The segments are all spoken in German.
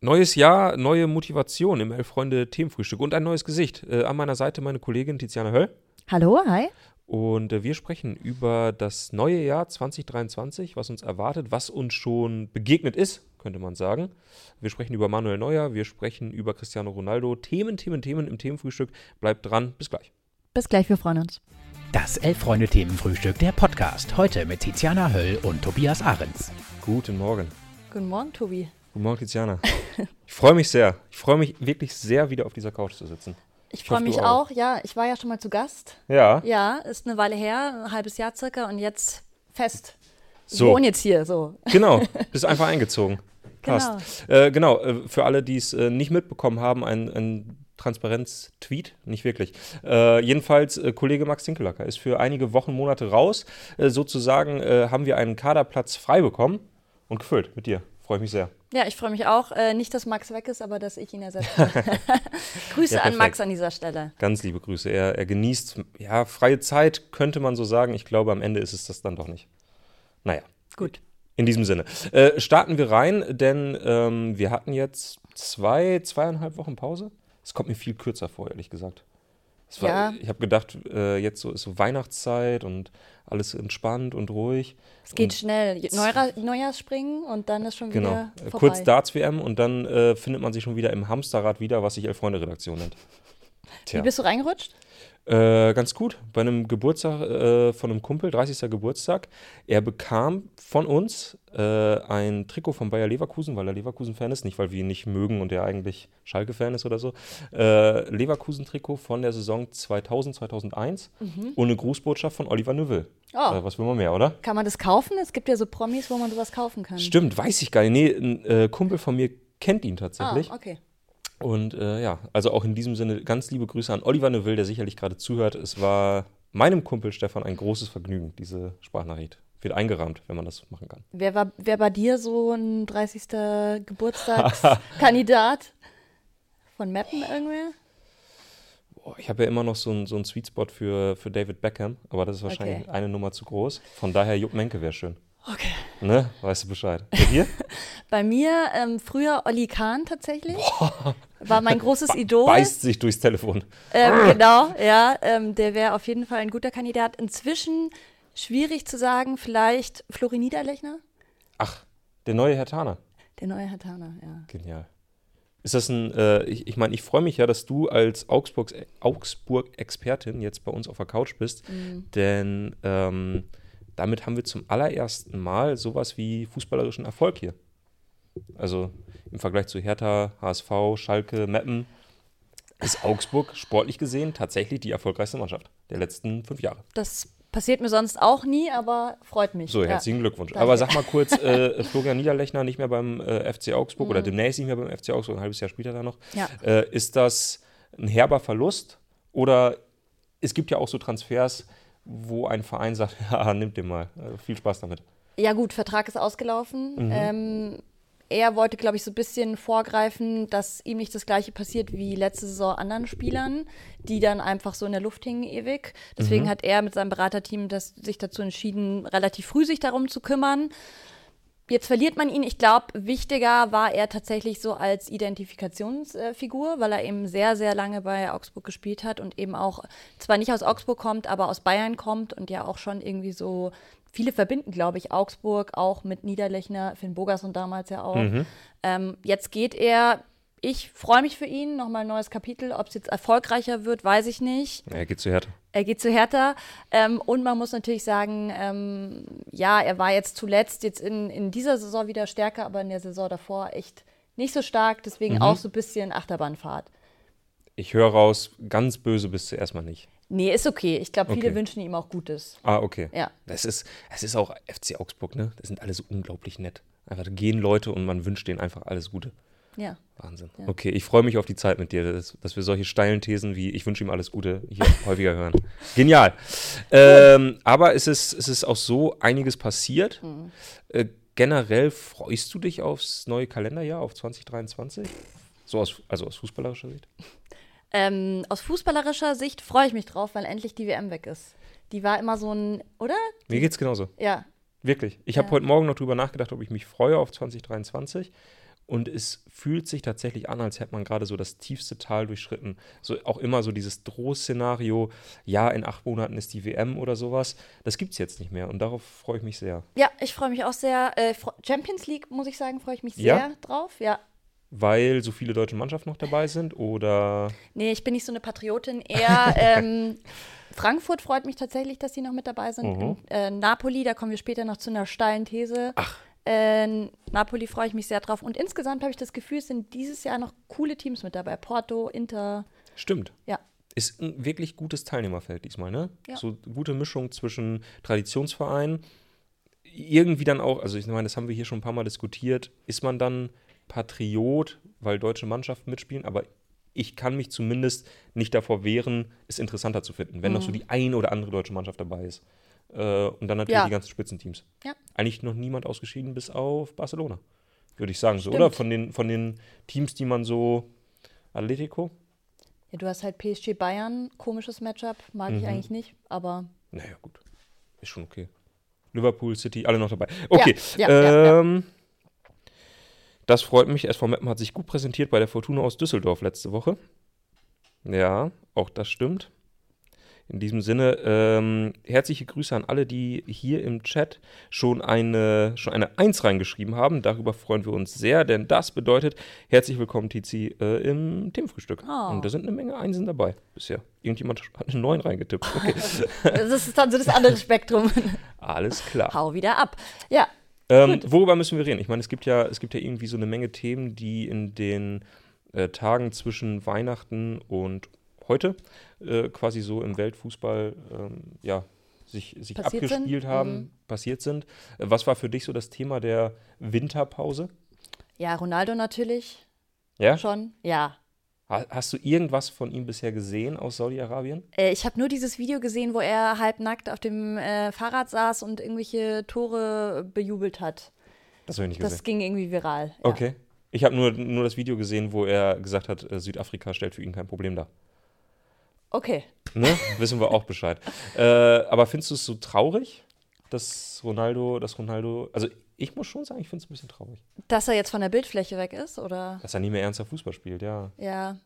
Neues Jahr, neue Motivation im Elf-Freunde-Themenfrühstück und ein neues Gesicht. Äh, an meiner Seite meine Kollegin Tiziana Höll. Hallo, hi. Und äh, wir sprechen über das neue Jahr 2023, was uns erwartet, was uns schon begegnet ist, könnte man sagen. Wir sprechen über Manuel Neuer, wir sprechen über Cristiano Ronaldo. Themen, Themen, Themen im Themenfrühstück. Bleibt dran, bis gleich. Bis gleich, wir freuen uns. Das Elf-Freunde-Themenfrühstück, der Podcast. Heute mit Tiziana Höll und Tobias Ahrens. Guten Morgen. Guten Morgen, Tobi. Guten Morgen, Tiziana. Ich freue mich sehr. Ich freue mich wirklich sehr, wieder auf dieser Couch zu sitzen. Ich freue mich auch. auch. Ja, ich war ja schon mal zu Gast. Ja. Ja, ist eine Weile her, ein halbes Jahr circa und jetzt fest. Ich So. wohne jetzt hier so. Genau, bist einfach eingezogen. Passt. Genau, äh, genau äh, für alle, die es äh, nicht mitbekommen haben, ein, ein Transparenz-Tweet, nicht wirklich. Äh, jedenfalls, äh, Kollege Max Dinkelacker ist für einige Wochen, Monate raus. Äh, sozusagen äh, haben wir einen Kaderplatz frei bekommen und gefüllt mit dir. Freue ich mich sehr. Ja, ich freue mich auch. Äh, nicht, dass Max weg ist, aber dass ich ihn ersetze. Grüße Ja, an. Max an dieser Stelle. Ganz liebe Grüße. Er, er genießt, ja, freie Zeit, könnte man so sagen. Ich glaube, am Ende ist es das dann doch nicht. Naja. Gut. In diesem Sinne. Äh, starten wir rein, denn ähm, wir hatten jetzt zwei, zweieinhalb Wochen Pause. Es kommt mir viel kürzer vor, ehrlich gesagt. War, Ja. Ich habe gedacht, äh, jetzt so ist so Weihnachtszeit und alles entspannt und ruhig. Es geht Und- schnell. Neujahr, Neujahrsspringen und dann ist schon Genau. wieder vorbei. Kurz Darts-WM und dann äh, findet man sich schon wieder im Hamsterrad wieder, was sich Elf-Freunde-Redaktion nennt. Wie Tja. bist du reingerutscht? Äh, ganz gut. Bei einem Geburtstag äh, von einem Kumpel, 30. Geburtstag. Er bekam von uns äh, ein Trikot von Bayer Leverkusen, weil er Leverkusen-Fan ist, nicht weil wir ihn nicht mögen und er eigentlich Schalke-Fan ist oder so. Äh, Leverkusen-Trikot von der Saison 2000, 2001 und eine Grußbotschaft von Oliver Neuville. Mhm. Oh. Äh, was will man mehr, oder? Kann man das kaufen? Es gibt ja so Promis, wo man sowas kaufen kann. Stimmt, weiß ich gar nicht. Nee, ein Kumpel von mir kennt ihn tatsächlich. Ah, okay. Und äh, ja, also auch in diesem Sinne ganz liebe Grüße an Oliver Neville, der sicherlich gerade zuhört. Es war meinem Kumpel Stefan ein großes Vergnügen, diese Sprachnachricht. Wird eingerahmt, wenn man das machen kann. Wer war wer bei dir so ein 30. Geburtstagskandidat? Von Mappen irgendwer? Ich habe ja immer noch so einen so Sweet Spot für, für David Beckham, aber das ist wahrscheinlich Okay. eine Nummer zu groß. Von daher Jupp Menke wäre schön. Okay. Ne? Weißt du Bescheid. Bei dir? Bei mir ähm, früher Olli Kahn tatsächlich. War mein großes Idol. Beißt sich durchs Telefon. Ähm, genau, ja. Ähm, der wäre auf jeden Fall ein guter Kandidat. Inzwischen schwierig zu sagen, vielleicht Flori Niederlechner? Ach, der neue Herr Thaner. Der neue Herr Thaner, ja. Genial. Ist das ein, äh, ich, ich meine, ich freue mich ja, dass du als Augsburg-Expertin jetzt bei uns auf der Couch bist, denn ähm, damit haben wir zum allerersten Mal sowas wie fußballerischen Erfolg hier. Also im Vergleich zu Hertha, HSV, Schalke, Meppen ist Augsburg sportlich gesehen tatsächlich die erfolgreichste Mannschaft der letzten fünf Jahre. Das passiert mir sonst auch nie, aber freut mich. So, ja. herzlichen Glückwunsch. Danke. Aber sag mal kurz, äh, Florian Niederlechner nicht mehr beim äh, FC Augsburg Mhm. oder demnächst nicht mehr beim FC Augsburg, ein halbes Jahr später da noch. Ja. Äh, ist das ein herber Verlust oder es gibt ja auch so Transfers, wo ein Verein sagt, ja, nimmt den mal. Also viel Spaß damit. Ja gut, Vertrag ist ausgelaufen. Mhm. Ähm, er wollte, glaube ich, so ein bisschen vorgreifen, dass ihm nicht das gleiche passiert wie letzte Saison anderen Spielern, die dann einfach so in der Luft hingen ewig. Deswegen hat er mit seinem Beraterteam das, sich dazu entschieden, relativ früh sich darum zu kümmern. Jetzt verliert man ihn. Ich glaube, wichtiger war er tatsächlich so als Identifikationsfigur, weil er eben sehr, sehr lange bei Augsburg gespielt hat und eben auch zwar nicht aus Augsburg kommt, aber aus Bayern kommt und ja auch schon irgendwie so viele verbinden, glaube ich, Augsburg auch mit Niederlechner, Finn Bogerson damals ja auch. Ähm, jetzt geht er. Ich freue mich für ihn, nochmal ein neues Kapitel. Ob es jetzt erfolgreicher wird, weiß ich nicht. Er geht zu Hertha. Er geht zu Hertha. Ähm, und man muss natürlich sagen, ähm, ja, er war jetzt zuletzt jetzt in, in dieser Saison wieder stärker, aber in der Saison davor echt nicht so stark. Deswegen auch so ein bisschen Achterbahnfahrt. Ich höre raus, ganz böse bist du erstmal nicht. Nee, ist okay. Ich glaube, viele Okay. wünschen ihm auch Gutes. Ah, okay. Ja. Das ist, es ist auch FC Augsburg, ne? Das sind alle so unglaublich nett. Einfach gehen Leute und man wünscht denen einfach alles Gute. Ja. Wahnsinn. Okay, ich freue mich auf die Zeit mit dir, dass, dass wir solche steilen Thesen wie ich wünsche ihm alles Gute hier häufiger hören. Genial. Ähm, aber es ist, es ist auch so einiges passiert. Äh, generell freust du dich aufs neue Kalenderjahr, auf 2023? So aus, also aus fußballerischer Sicht? Ähm, aus fußballerischer Sicht freue ich mich drauf, weil endlich die WM weg ist. Die war immer so ein, oder? Mir geht's genauso. Ja. Wirklich. Ich habe Ja. heute Morgen noch drüber nachgedacht, ob ich mich freue auf 2023. Und es fühlt sich tatsächlich an, als hätte man gerade so das tiefste Tal durchschritten. So auch immer so dieses Drohszenario, ja, in acht Monaten ist die WM oder sowas. Das gibt es jetzt nicht mehr und darauf freue ich mich sehr. Ja, ich freue mich auch sehr. Äh, Champions League, muss ich sagen, freue ich mich Ja? sehr drauf. Ja. Weil so viele deutsche Mannschaften noch dabei sind oder. Nee, ich bin nicht so eine Patriotin. Eher ähm, Frankfurt freut mich tatsächlich, dass die noch mit dabei sind. Mhm. Und, äh, Napoli, da kommen wir später noch zu einer steilen These. Ach. Äh, Napoli freue ich mich sehr drauf. Und insgesamt habe ich das Gefühl, es sind dieses Jahr noch coole Teams mit dabei. Porto, Inter. Stimmt. Ja. Ist ein wirklich gutes Teilnehmerfeld diesmal, ne? Ja. So gute Mischung zwischen Traditionsverein, irgendwie dann auch, also ich meine, das haben wir hier schon ein paar Mal diskutiert, ist man dann Patriot, weil deutsche Mannschaften mitspielen, aber ich kann mich zumindest nicht davor wehren, es interessanter zu finden, wenn noch Mhm. so die eine oder andere deutsche Mannschaft dabei ist. Äh, und dann natürlich Ja. die ganzen Spitzenteams. Ja. Eigentlich noch niemand ausgeschieden bis auf Barcelona, würde ich sagen, so, Stimmt. oder? Von den, von den Teams, die man so, Atletico, ja. Du hast halt PSG Bayern, komisches Matchup, mag Mhm. ich eigentlich nicht, aber Naja, gut. Ist schon okay. Liverpool, City, alle noch dabei. Okay. ja, ja. ähm, Das freut mich. SV Meppen hat sich gut präsentiert bei der Fortuna aus Düsseldorf letzte Woche. Ja, auch das stimmt. In diesem Sinne, ähm, herzliche Grüße an alle, die hier im Chat schon eine, schon eine Eins reingeschrieben haben. Darüber freuen wir uns sehr, denn das bedeutet, herzlich willkommen, Tizi, äh, im Themenfrühstück. Oh. Und da sind eine Menge Einsen dabei bisher. Irgendjemand hat eine Neun reingetippt. Okay, das ist dann so das andere Spektrum. alles klar. Hau wieder ab. Ja, Ähm, worüber müssen wir reden? Ich meine, es gibt ja, es gibt ja irgendwie so eine Menge Themen, die in den äh, Tagen zwischen Weihnachten und heute äh, quasi so im Weltfußball ähm, ja, sich, sich Passiert abgespielt sind? haben, Mhm. passiert sind. Äh, was war für dich so das Thema der Winterpause? ja, Ronaldo natürlich Ja? schon. Ja, Hast du irgendwas von ihm bisher gesehen aus Saudi-Arabien? Äh, ich habe nur dieses Video gesehen, wo er halbnackt auf dem äh, Fahrrad saß und irgendwelche Tore bejubelt hat. Das habe ich nicht gesehen. Das ging irgendwie viral. Ja. Okay. Ich habe nur, nur das Video gesehen, wo er gesagt hat, äh, Südafrika stellt für ihn kein Problem dar. Okay. Ne? Wissen wir auch Bescheid. Äh, aber findest du es so traurig, dass Ronaldo, dass Ronaldo, also ich muss schon sagen, ich finde es ein bisschen traurig, Dass er jetzt von der Bildfläche weg ist, oder? dass er nie mehr ernster Fußball spielt, ja. Ja.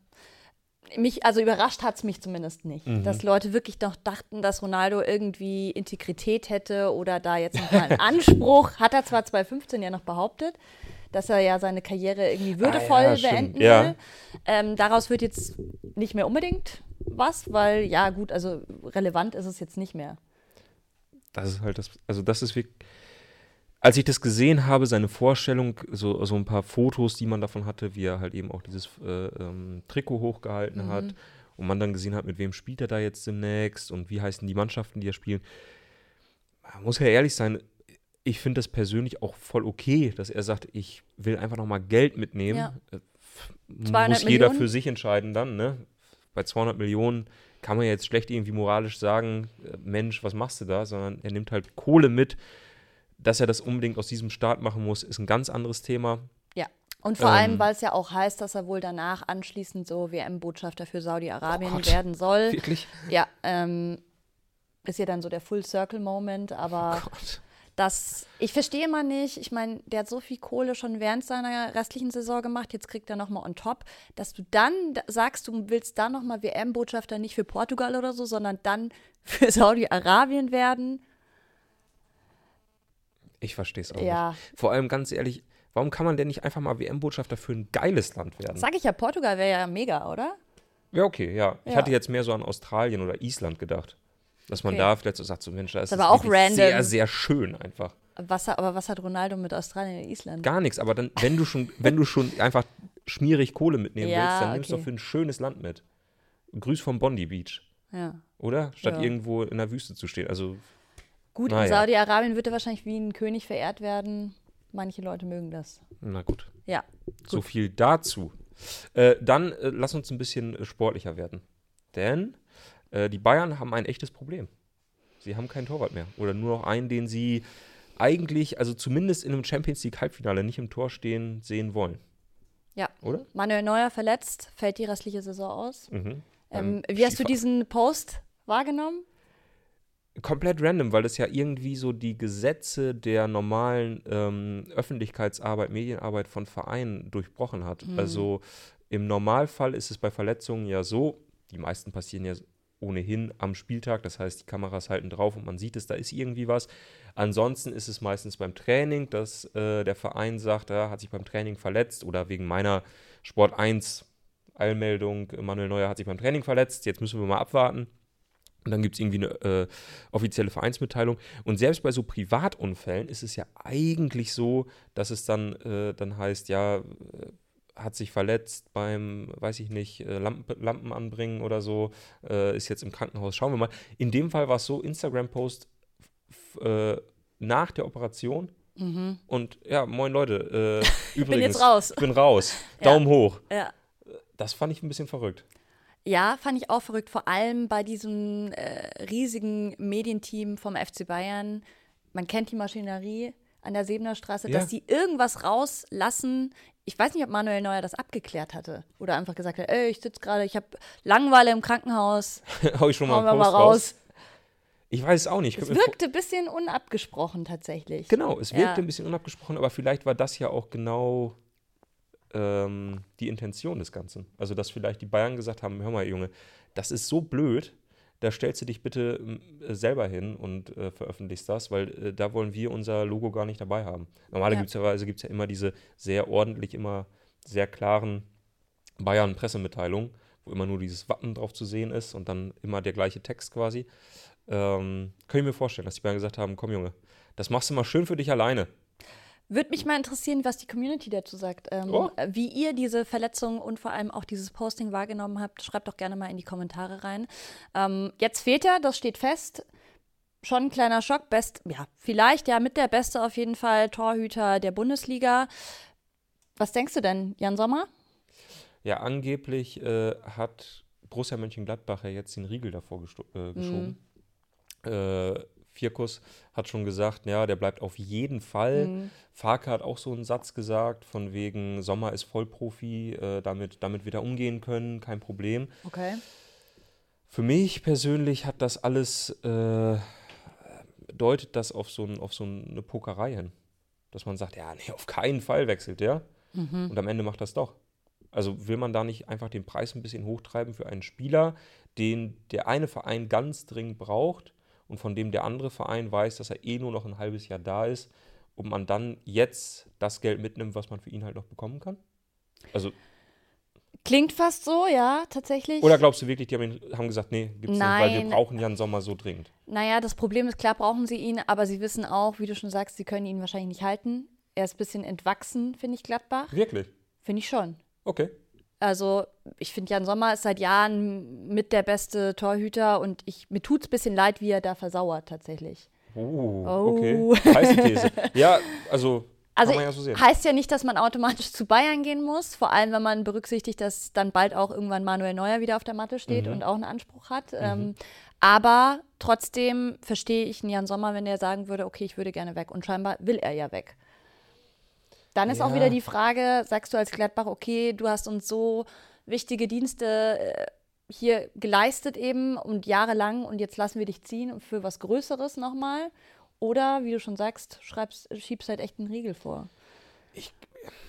Mich, also überrascht hat es mich zumindest nicht, Mhm. dass Leute wirklich noch dachten, dass Ronaldo irgendwie Integrität hätte oder da jetzt noch mal einen Anspruch. Hat er zwar 2015 ja noch behauptet, dass er ja seine Karriere irgendwie würdevoll Ah, ja, beenden Ja. will. Ähm, daraus wird jetzt nicht mehr unbedingt was, weil ja gut, also relevant ist es jetzt nicht mehr. Das ist halt das, also das ist wirklich, als ich das gesehen habe, seine Vorstellung, so, so ein paar Fotos, die man davon hatte, wie er halt eben auch dieses äh, ähm, Trikot hochgehalten Mhm. hat und man dann gesehen hat, mit wem spielt er da jetzt demnächst und wie heißen die Mannschaften, die er spielen. Man muss ja ehrlich sein, ich finde das persönlich auch voll okay, dass er sagt, ich will einfach nochmal Geld mitnehmen. Ja. Äh, f- 200 muss jeder Millionen? für sich entscheiden dann, ne? Bei 200 Millionen kann man jetzt schlecht irgendwie moralisch sagen, äh, Mensch, was machst du da? Sondern er nimmt halt Kohle mit. Dass er das unbedingt aus diesem Staat machen muss, ist ein ganz anderes Thema. Ja. Und vor Ähm. allem, weil es ja auch heißt, dass er wohl danach anschließend so WM-Botschafter für Saudi-Arabien Oh werden soll. Wirklich? Ja, ähm, ist ja dann so der Full-Circle-Moment, aber Gott. das, ich verstehe mal nicht, ich meine, der hat so viel Kohle schon während seiner restlichen Saison gemacht, jetzt kriegt er nochmal on top, dass du dann da- sagst, du willst dann nochmal WM-Botschafter nicht für Portugal oder so, sondern dann für Saudi-Arabien werden. Ich verstehe es auch Ja. nicht. Vor allem ganz ehrlich, warum kann man denn nicht einfach mal WM-Botschafter für ein geiles Land werden? Sag ich ja, Portugal wäre ja mega, oder? Ja, okay, ja. Ich Ja. hatte jetzt mehr so an Australien oder Island gedacht. Dass man Okay. da vielleicht so sagt, so Mensch, da ist Ist es aber auch wirklich random. sehr, sehr schön einfach. Was, aber was hat Ronaldo mit Australien und Island? Gar nichts, aber dann, wenn du schon, wenn du schon einfach schmierig Kohle mitnehmen Ja, willst, dann nimmst du okay. doch für ein schönes Land mit. Grüß vom Bondi Beach, Ja. oder? Statt Ja. irgendwo in der Wüste zu stehen. Also, Gut, Naja. in Saudi-Arabien wird er wahrscheinlich wie ein König verehrt werden. Manche Leute mögen das. na gut. Ja. So viel dazu. Äh, dann äh, lass uns ein bisschen äh, sportlicher werden. Denn äh, die Bayern haben ein echtes Problem. Sie haben keinen Torwart mehr. Oder nur noch einen, den sie eigentlich, also zumindest in einem Champions League Halbfinale nicht im Tor stehen sehen wollen. Ja. Oder? Manuel Neuer verletzt, fällt die restliche Saison aus. Mhm. Ähm, wie hast du diesen Post wahrgenommen? Komplett random, weil das ja irgendwie so die Gesetze der normalen ähm, Öffentlichkeitsarbeit, Medienarbeit von Vereinen durchbrochen hat. Mhm. Also im Normalfall ist es bei Verletzungen ja so, die meisten passieren ja ohnehin am Spieltag, das heißt, die Kameras halten drauf und man sieht es, da ist irgendwie was. Ansonsten ist es meistens beim Training, dass äh, der Verein sagt, er hat sich beim Training verletzt oder wegen meiner Sport 1 Eilmeldung, Manuel Neuer hat sich beim Training verletzt, jetzt müssen wir mal abwarten. Und dann gibt es irgendwie eine äh, offizielle Vereinsmitteilung. Und selbst bei so Privatunfällen ist es ja eigentlich so, dass es dann, äh, dann heißt, ja, äh, hat sich verletzt beim, weiß ich nicht, äh, Lampen, Lampen anbringen oder so, äh, ist jetzt im Krankenhaus. Schauen wir mal. In dem Fall war es so, Instagram-Post äh, nach der Operation. Und ja, moin Leute, übrigens, Mhm. jetzt raus. ich bin raus. Ja. Daumen hoch. Ja. Das fand ich ein bisschen verrückt. Ja, fand ich auch verrückt, vor allem bei diesem äh, riesigen Medienteam vom FC Bayern. Man kennt die Maschinerie an der Sebener Straße, Ja. dass sie irgendwas rauslassen. Ich weiß nicht, ob Manuel Neuer das abgeklärt hatte oder einfach gesagt hat, ey, ich sitze gerade, ich habe Langeweile im Krankenhaus, Hau ich schon mal mal raus. raus. Ich weiß es auch nicht. Ich Es wirkte ein bisschen unabgesprochen tatsächlich. Genau, es wirkte Ja. ein bisschen unabgesprochen, aber vielleicht war das ja auch genau ähm, die Intention des Ganzen. Also, dass vielleicht die Bayern gesagt haben: Hör mal, Junge, das ist so blöd, da stellst du dich bitte ähm, äh, selber hin und äh, veröffentlichst das, weil äh, da wollen wir unser Logo gar nicht dabei haben. Normalerweise gibt es ja immer diese sehr ordentlich, immer sehr klaren Bayern-Pressemitteilungen, wo immer nur dieses Wappen drauf zu sehen ist und dann immer der gleiche Text quasi. Ähm, kann ich mir vorstellen, dass die Bayern gesagt haben: Komm, Junge, das machst du mal schön für dich alleine. Würde mich mal interessieren, was die Community dazu sagt. Ähm, Oh. Wie ihr diese Verletzung und vor allem auch dieses Posting wahrgenommen habt, schreibt doch gerne mal in die Kommentare rein. Ähm, jetzt fehlt er, das steht fest. Schon ein kleiner Schock. Best, ja, vielleicht ja mit der Beste auf jeden Fall Torhüter der Bundesliga. Was denkst du denn, Jan Sommer? Ja, angeblich äh, hat Borussia Mönchengladbach ja jetzt den Riegel davor äh, geschoben. Äh, Vierkus hat schon gesagt, ja, der bleibt auf jeden Fall. Farke hat auch so einen Satz gesagt, von wegen Sommer ist Vollprofi, äh, damit, damit wird er umgehen können, kein Problem. Okay. Für mich persönlich hat das alles, äh, deutet das auf so, ein, auf so eine Pokerei hin. Dass man sagt, ja, nee, auf keinen Fall wechselt der. Und am Ende macht das doch. Also will man da nicht einfach den Preis ein bisschen hochtreiben für einen Spieler, den der eine Verein ganz dringend braucht und von dem der andere Verein weiß, dass er eh nur noch ein halbes Jahr da ist und man dann jetzt das Geld mitnimmt, was man für ihn halt noch bekommen kann? Also, Klingt fast so, ja, tatsächlich. oder glaubst du wirklich, die haben, haben gesagt, nee, gibt's nicht, weil wir Nein. brauchen Jan Sommer so dringend? Naja, das Problem ist, klar brauchen sie ihn, aber sie wissen auch, wie du schon sagst, sie können ihn wahrscheinlich nicht halten. Er ist ein bisschen entwachsen, finde ich, Gladbach. Wirklich? Finde ich schon. Okay. Also, ich finde, Jan Sommer ist seit Jahren mit der beste Torhüter und ich, mir tut es ein bisschen leid, wie er da versauert tatsächlich. Oh, Oh. okay. Heiße These. Ja, also, Also, ja so sehen. heißt ja nicht, dass man automatisch zu Bayern gehen muss, vor allem wenn man berücksichtigt, dass dann bald auch irgendwann Manuel Neuer wieder auf der Matte steht Mhm. und auch einen Anspruch hat. Ähm, aber trotzdem verstehe ich einen Jan Sommer, wenn der sagen würde, okay, ich würde gerne weg. Und scheinbar will er ja weg. Dann ist auch Ja. wieder die Frage, sagst du als Gladbach, okay, du hast uns so wichtige Dienste äh, hier geleistet eben und jahrelang und jetzt lassen wir dich ziehen für was Größeres nochmal. Oder, wie du schon sagst, schreibst, schiebst halt echt einen Riegel vor.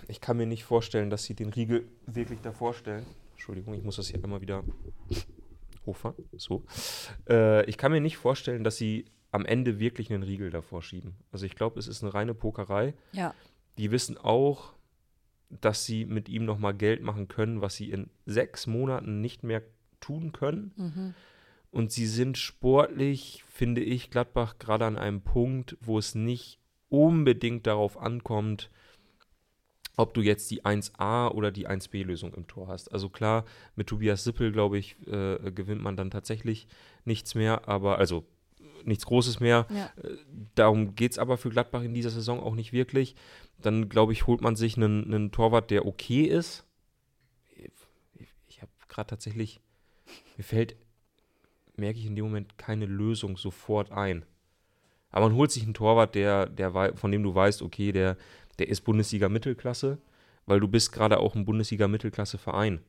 Ich kann mir nicht vorstellen, dass sie den Riegel wirklich davor stellen. Entschuldigung, ich muss das hier einmal wieder hochfahren. So. Äh, ich kann mir nicht vorstellen, dass sie am Ende wirklich einen Riegel davor schieben. Also ich glaube, es ist eine reine Pokerei. Ja. Die wissen auch, dass sie mit ihm nochmal Geld machen können, was sie in sechs Monaten nicht mehr tun können. Und sie sind sportlich, finde ich, Gladbach gerade an einem Punkt, wo es nicht unbedingt darauf ankommt, ob du jetzt die 1a oder die 1b-Lösung im Tor hast. Also klar, mit Tobias Sippel, glaube ich, äh, gewinnt man dann tatsächlich nichts mehr, aber also nichts Großes mehr. Ja. Äh, Darum geht es aber für Gladbach in dieser Saison auch nicht wirklich. Dann, glaube ich, holt man sich einen, einen Torwart, der okay ist. Ich, ich habe gerade tatsächlich, mir fällt, merke ich in dem Moment keine Lösung sofort ein. Aber man holt sich einen Torwart, der, der, von dem du weißt, okay, der, der ist Bundesliga-Mittelklasse, weil du bist gerade auch ein Bundesliga-Mittelklasse-Verein.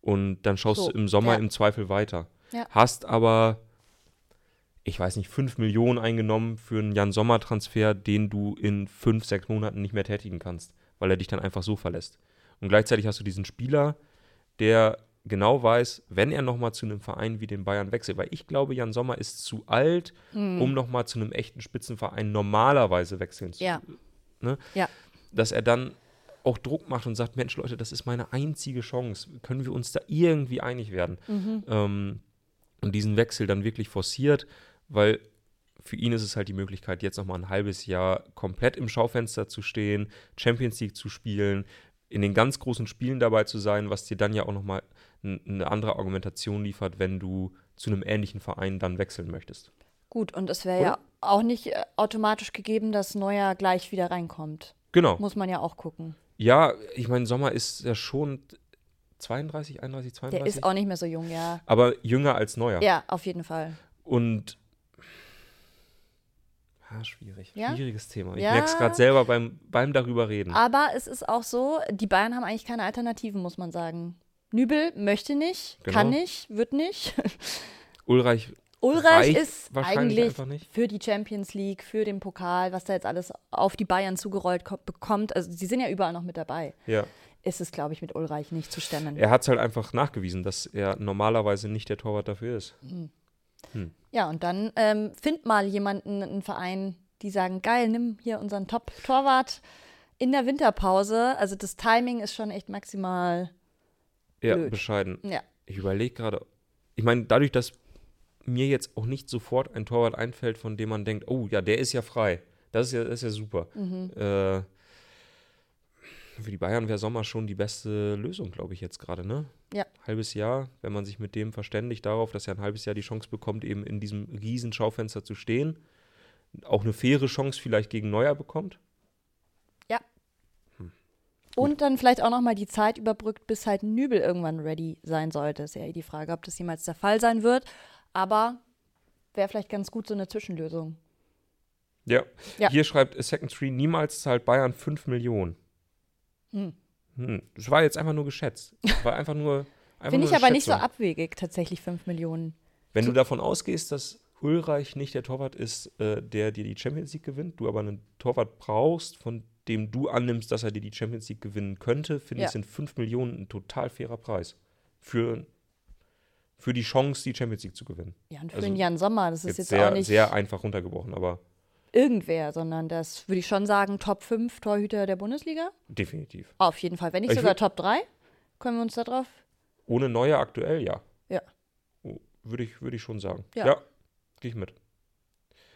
Und dann schaust So, du im Sommer ja. im Zweifel weiter. Ja. Hast aber ich weiß nicht, 5 Millionen eingenommen für einen Jan-Sommer-Transfer, den du in 5, 6 Monaten nicht mehr tätigen kannst, weil er dich dann einfach so verlässt. Und gleichzeitig hast du diesen Spieler, der genau weiß, wenn er nochmal zu einem Verein wie den Bayern wechselt, weil ich glaube, Jan Sommer ist zu alt, Hm. um nochmal zu einem echten Spitzenverein normalerweise wechseln zu Ja. Ne? Ja. Dass er dann auch Druck macht und sagt, Mensch Leute, das ist meine einzige Chance. Können wir uns da irgendwie einig werden? Mhm. Ähm, und diesen Wechsel dann wirklich forciert, weil für ihn ist es halt die Möglichkeit, jetzt nochmal ein halbes Jahr komplett im Schaufenster zu stehen, Champions League zu spielen, in den ganz großen Spielen dabei zu sein, was dir dann ja auch nochmal eine andere Argumentation liefert, wenn du zu einem ähnlichen Verein dann wechseln möchtest. Gut, und es wäre ja auch nicht äh, automatisch gegeben, dass Neuer gleich wieder reinkommt. Genau. Muss man ja auch gucken. Ja, ich meine, Sommer ist ja schon 32, 31, Der 32. ist auch nicht mehr so jung, ja. aber jünger als Neuer. Ja, auf jeden Fall. Und ah, schwierig. Ja? Schwieriges Thema. Ich Ja. merke es gerade selber beim, beim darüber reden. Aber es ist auch so, die Bayern haben eigentlich keine Alternativen, muss man sagen. Nübel möchte nicht, Genau. kann nicht, wird nicht. Ulreich Ulreich ist wahrscheinlich eigentlich für die Champions League, für den Pokal, was da jetzt alles auf die Bayern zugerollt ko- bekommt. Also sie sind ja überall noch mit dabei. Ja. Ist es, glaube ich, mit Ulreich nicht zu stemmen. Er hat es halt einfach nachgewiesen, dass er normalerweise nicht der Torwart dafür ist. Ja, und dann ähm, find mal jemanden, einen Verein, die sagen, geil, nimm hier unseren Top-Torwart in der Winterpause. Also das Timing ist schon echt maximal. Ja, Blöd. bescheiden. Ja. Ich überlege gerade, ich meine, dadurch, dass mir jetzt auch nicht sofort ein Torwart einfällt, von dem man denkt, oh ja, der ist ja frei. Das ist ja, das ist ja super. Mhm. Äh, für die Bayern wäre Sommer schon die beste Lösung, glaube ich, jetzt gerade, ne? Ja. Halbes Jahr, wenn man sich mit dem verständigt darauf, dass er ein halbes Jahr die Chance bekommt, eben in diesem riesen Schaufenster zu stehen. Auch eine faire Chance vielleicht gegen Neuer bekommt. Und dann vielleicht auch noch mal die Zeit überbrückt, bis halt Nübel irgendwann ready sein sollte. Ist ja eh die Frage, ob das jemals der Fall sein wird. Aber wäre vielleicht ganz gut so eine Zwischenlösung. Ja. Ja. Hier schreibt A Second Tree, niemals zahlt Bayern 5 Millionen. Hm. Hm. Das war jetzt einfach nur geschätzt. War einfach nur. Finde ich aber nicht so abwegig, tatsächlich 5 Millionen. Wenn du davon ausgehst, dass Ulreich nicht der Torwart ist, äh, der dir die Champions League gewinnt, du aber einen Torwart brauchst, von dem du annimmst, dass er dir die Champions League gewinnen könnte, finde Ja. ich, sind 5 Millionen ein total fairer Preis. Für, für die Chance, die Champions League zu gewinnen. Ja, und für Also den Jan Sommer, das ist Jetzt, jetzt, sehr, auch nicht sehr einfach runtergebrochen, aber irgendwer, sondern das würde ich schon sagen, Top 5 Torhüter der Bundesliga. definitiv. Auf jeden Fall. Wenn nicht Ich sogar Top 3, können wir uns da drauf. Ohne Neuer aktuell, ja. Ja. Oh, Würde ich, würde ich schon sagen. Ja. Ja, gehe ich mit.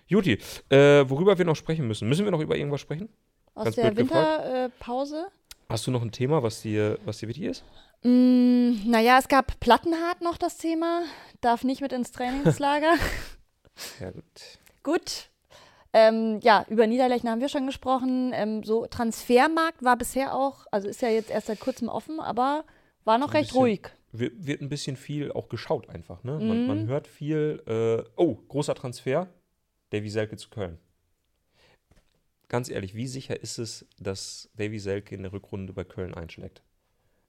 Juti, äh, worüber wir noch sprechen müssen. Müssen wir noch über irgendwas sprechen? Aus Ganz der. Winterpause. Hast du noch ein Thema, was dir, was dir wichtig ist? Mm, naja, es gab Plattenhardt noch das Thema. Darf nicht mit ins Trainingslager. Ja, gut. Gut. Ähm, ja, über Niederlechner haben wir schon gesprochen. Ähm, so Transfermarkt war bisher auch, also ist ja jetzt erst seit kurzem offen, aber war noch ein recht bisschen- ruhig. Wird, wird ein bisschen viel auch geschaut einfach. Ne? Man, man hört viel. Äh, oh, großer Transfer. Davy Selke zu Köln. Ganz ehrlich, wie sicher ist es, dass Davy Selke in der Rückrunde bei Köln einschlägt?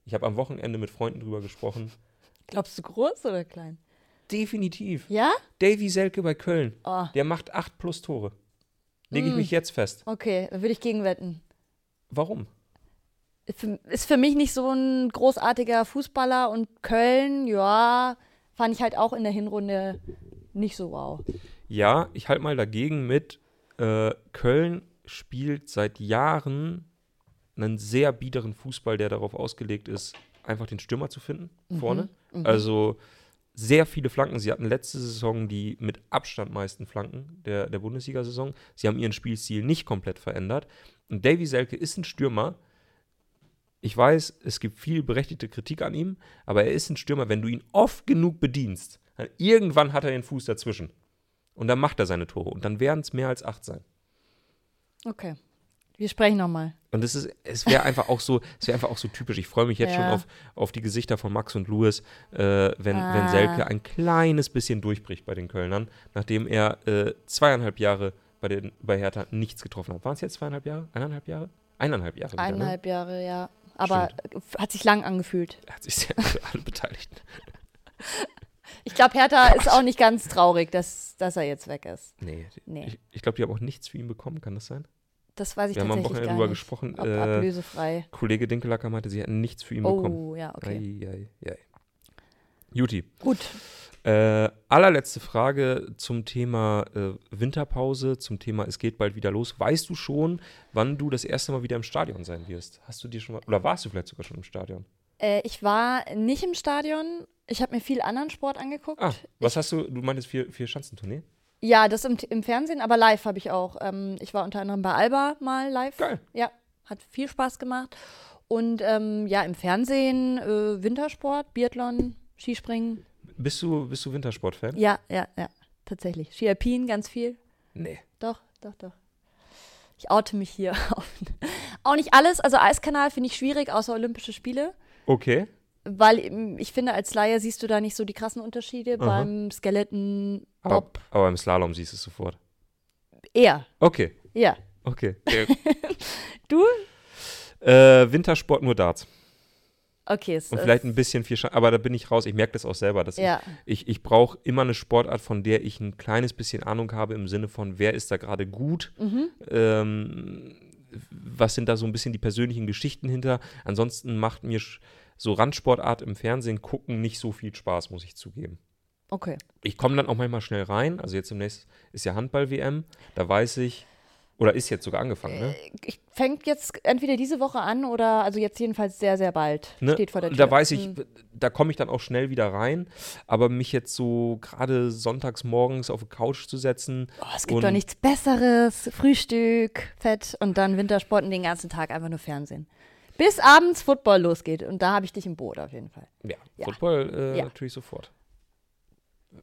Ich habe am Wochenende mit Freunden drüber gesprochen. Glaubst du groß oder klein? Definitiv. Ja? Davy Selke bei Köln. Oh, Der macht acht plus Tore. Lege ich mich jetzt fest. okay, da würde ich gegenwetten. Warum? Ist für, mich nicht so ein großartiger Fußballer und Köln, ja, fand ich halt auch in der Hinrunde nicht so wow. Ja, ich halte mal dagegen mit. Äh, Köln spielt seit Jahren einen sehr biederen Fußball, der darauf ausgelegt ist, einfach den Stürmer zu finden vorne. Also sehr viele Flanken. Sie hatten letzte Saison die mit Abstand meisten Flanken der, der Bundesliga-Saison. Sie haben ihren Spielstil nicht komplett verändert. Und Davy Selke ist ein Stürmer. Ich weiß, es gibt viel berechtigte Kritik an ihm, aber er ist ein Stürmer, wenn du ihn oft genug bedienst, dann irgendwann hat er den Fuß dazwischen. Und dann macht er seine Tore. Und dann werden es mehr als acht sein. Okay. Wir sprechen nochmal. Und es ist, es wäre einfach auch so, es wäre einfach auch so typisch. Ich freue mich jetzt schon Ja. auf, auf die Gesichter von Max und Louis, äh, wenn, wenn Ah. Selke ein kleines bisschen durchbricht bei den Kölnern, nachdem er äh, zweieinhalb Jahre bei, den, bei Hertha nichts getroffen hat. Waren es jetzt zweieinhalb Jahre? Eineinhalb Jahre? Eineinhalb Jahre. wieder, Eineinhalb Jahre, ja. Aber äh, hat sich lang angefühlt. Ne? Hat sich sehr für alle Beteiligten. Ich glaube, Hertha ist auch nicht ganz traurig, dass dass er jetzt weg ist. Nee. Nee. Ich, ich glaube, die haben auch nichts für ihn bekommen, kann das sein? Das weiß ich Wir haben am tatsächlich Wochenende drüber gesprochen. Ob Äh, ablösefrei. Kollege Dinkelacker meinte, sie hätten nichts für ihn bekommen. Oh, ja, okay. Ei, ei, ei. Juti. Gut. Äh, allerletzte Frage zum Thema äh, Winterpause, zum Thema es geht bald wieder los. Weißt du schon, wann du das erste Mal wieder im Stadion sein wirst? Hast du dir schon mal, oder warst du vielleicht sogar schon im Stadion? Äh, ich war nicht im Stadion. Ich habe mir viel anderen Sport angeguckt. Ah, was hast du, du meintest vier, vier Schanzentournee? Ja, das im, im Fernsehen, aber live habe ich auch. Ähm, ich war unter anderem bei Alba mal live. Geil. Ja, hat viel Spaß gemacht. Und ähm, ja, im Fernsehen äh, Wintersport, Biathlon, Skispringen. Bist du, bist du Wintersportfan? Ja, ja, ja, tatsächlich. Ski Alpin ganz viel. Nee. Doch, doch, doch. Ich oute mich hier. auch nicht alles. Also Eiskanal finde ich schwierig, außer Olympische Spiele. Okay. Weil ähm, ich finde, als Laie siehst du da nicht so die krassen Unterschiede. Aha. Beim Skeleton, Aber, Bob aber im Slalom siehst du es sofort. eher. Okay, Ja. okay. Ja. Du? äh, Wintersport nur Darts. Okay, es Und vielleicht ein bisschen viel Schan aber da bin ich raus. Ich merke das auch selber, dass Ja. ich, ich, ich brauche immer eine Sportart, von der ich ein kleines bisschen Ahnung habe, im Sinne von, wer ist da gerade gut, Mhm. ähm, was sind da so ein bisschen die persönlichen Geschichten hinter. Ansonsten macht mir sch- so Randsportart im Fernsehen gucken nicht so viel Spaß, muss ich zugeben. Okay. Ich komme dann auch manchmal schnell rein. Also jetzt demnächst ist ja Handball-WM. Da weiß ich, oder ist jetzt sogar angefangen, ne? Ich fängt jetzt entweder diese Woche an oder also jetzt jedenfalls sehr, sehr bald. Ne? Steht vor der Tür. Da weiß ich, Hm. da komme ich dann auch schnell wieder rein. Aber mich jetzt so gerade sonntags morgens auf die Couch zu setzen. Oh, es gibt doch nichts Besseres. Frühstück, Fett und dann Wintersport und den ganzen Tag einfach nur Fernsehen. Bis abends Football losgeht. Und da habe ich dich im Boot auf jeden Fall. Ja, Ja. Football äh, Ja. natürlich sofort.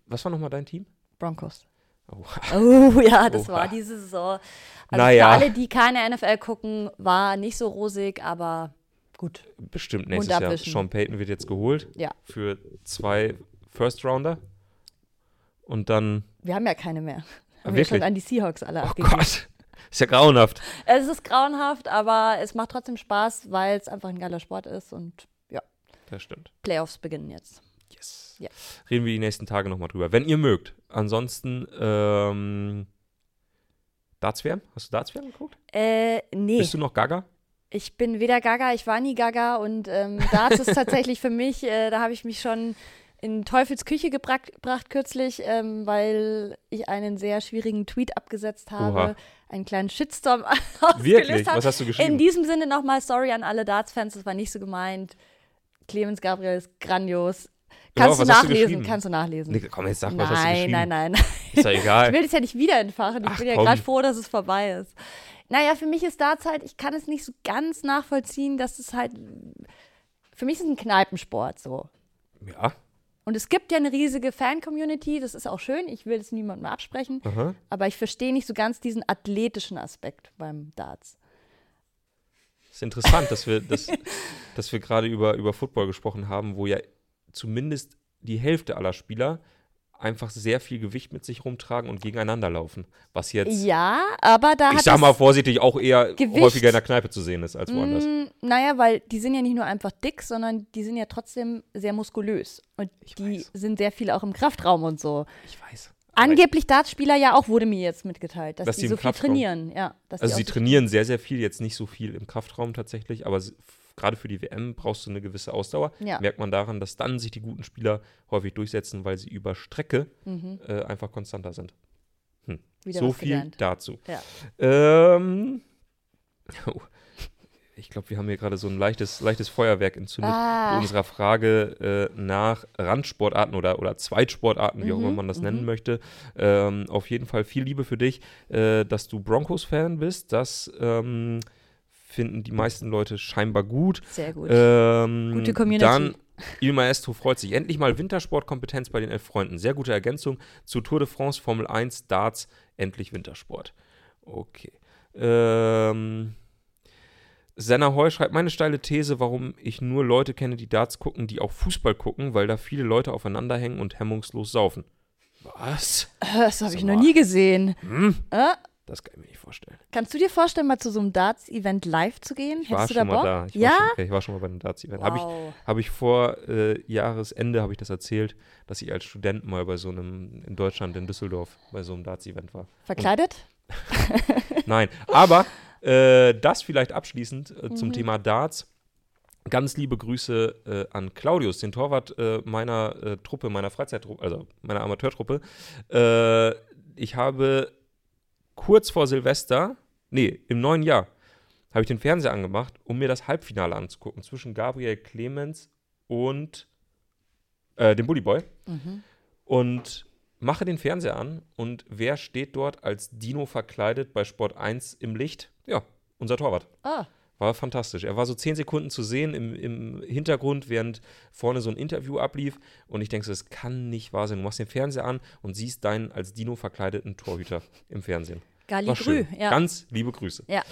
Was war nochmal dein Team? Broncos. Oh. Oh ja, das Oha. war diese Saison. Also Naja. für alle, die keine NFL gucken, war nicht so rosig, aber gut. Bestimmt nächstes Jahr. Sean Payton wird jetzt geholt Ja. für zwei First Rounder. Und dann, Wir haben ja keine mehr. Haben wir wirklich? schon an die Seahawks alle oh abgegeben. Gott, ist ja grauenhaft. Es ist grauenhaft, aber es macht trotzdem Spaß, weil es einfach ein geiler Sport ist und ja, Das stimmt. Playoffs beginnen jetzt. Yes. Ja. Reden wir die nächsten Tage nochmal drüber. Wenn ihr mögt. Ansonsten, ähm, Darts-WM? Hast du Darts-WM geguckt? Äh, nee. Bist du noch Gaga? Ich bin weder Gaga, ich war nie Gaga und ähm, Darts ist tatsächlich für mich, äh, da habe ich mich schon in Teufels Küche gebra- gebracht kürzlich, ähm, weil ich einen sehr schwierigen Tweet abgesetzt habe, Oha. Einen kleinen Shitstorm Wirklich? ausgelöst habe. Was hast du In geschrieben? diesem Sinne nochmal sorry an alle Darts-Fans, das war nicht so gemeint. Clemens Gabriel ist grandios. Kannst was du du nachlesen, geschrieben? kannst du nachlesen. Nee, komm, jetzt sag, was hast du nein, geschrieben? nein, nein. Ist ja Ich egal. will das ja nicht wieder entfachen. Ich Ach, bin ja gerade froh, dass es vorbei ist. Naja, für mich ist Darts halt, ich kann es nicht so ganz nachvollziehen, dass es halt. Für mich ist es ein Kneipensport so. Ja. Und es gibt ja eine riesige Fan-Community, das ist auch schön, ich will es niemandem absprechen, Aha. aber ich verstehe nicht so ganz diesen athletischen Aspekt beim Darts. Ist interessant, dass wir, dass, dass wir gerade über, über Football gesprochen haben, wo ja zumindest die Hälfte aller Spieler einfach sehr viel Gewicht mit sich rumtragen und gegeneinander laufen. Was jetzt, Ja, aber da ich sag mal vorsichtig, auch eher Gewicht- häufiger in der Kneipe zu sehen ist als woanders. Mm, naja, weil die sind ja nicht nur einfach dick, sondern die sind ja trotzdem sehr muskulös. Und Ich die weiß. sind sehr viel auch im Kraftraum und so. Ich weiß. Angeblich Dartspieler ja auch, wurde mir jetzt mitgeteilt, dass, Dass die so viel Kraftraum- trainieren. Ja, dass Also sie so- trainieren sehr, sehr viel, jetzt nicht so viel im Kraftraum tatsächlich, aber gerade für die WM brauchst du eine gewisse Ausdauer. Ja. Merkt man daran, dass dann sich die guten Spieler häufig durchsetzen, weil sie über Strecke Mhm, äh, einfach konstanter sind. wieder so viel gelernt. dazu. Ja. Ähm, oh, ich glaube, wir haben hier gerade so ein leichtes, leichtes Feuerwerk entzündet Ah. unserer Frage äh, nach Randsportarten oder, oder Zweitsportarten, wie auch immer Mhm, man das mhm. nennen möchte. Ähm, auf jeden Fall viel Liebe für dich, äh, dass du Broncos-Fan bist. Das ähm, finden die meisten Leute scheinbar gut. Sehr gut. Ähm, Gute Community. Dann, Il Maestro freut sich. Endlich mal Wintersportkompetenz bei den elf Freunden. Sehr gute Ergänzung zu Tour de France, Formel 1, Darts, endlich Wintersport. Okay. Ähm, Senna Heu schreibt meine steile These, warum ich nur Leute kenne, die Darts gucken, die auch Fußball gucken, weil da viele Leute aufeinander hängen und hemmungslos saufen. Was? das habe ich noch nie gesehen. Hm? Äh, Das kann ich mir nicht vorstellen. Kannst du dir vorstellen, mal zu so einem Darts-Event live zu gehen? Ich war Hättest du schon da mal Bock? da. Ich ja? War schon, ich war schon mal bei einem Darts-Event. Habe ich, Wow. hab ich vor äh, Jahresende, habe ich das erzählt, dass ich als Student mal bei so einem, in Deutschland, in Düsseldorf, bei so einem Darts-Event war. Verkleidet? Nein, aber äh, das vielleicht abschließend äh, Mhm. zum Thema Darts. Ganz liebe Grüße äh, an Claudius, den Torwart äh, meiner äh, Truppe, meiner Freizeittruppe, also meiner Amateurtruppe. Äh, ich habe kurz vor Silvester, nee, im neuen Jahr, habe ich den Fernseher angemacht, um mir das Halbfinale anzugucken zwischen Gabriel Clemens und äh, dem Bullyboy. Mhm. Und mache den Fernseher an und wer steht dort als Dino verkleidet bei Sport 1 im Licht? Ja, unser Torwart. Ah, War fantastisch. Er war so zehn Sekunden zu sehen im, im Hintergrund, während vorne so ein Interview ablief. Und ich denke, so, das kann nicht wahr sein. Du machst den Fernseher an und siehst deinen als Dino verkleideten Torhüter im Fernsehen. Gali War Grü, schön. ja. Ganz liebe Grüße. Ja.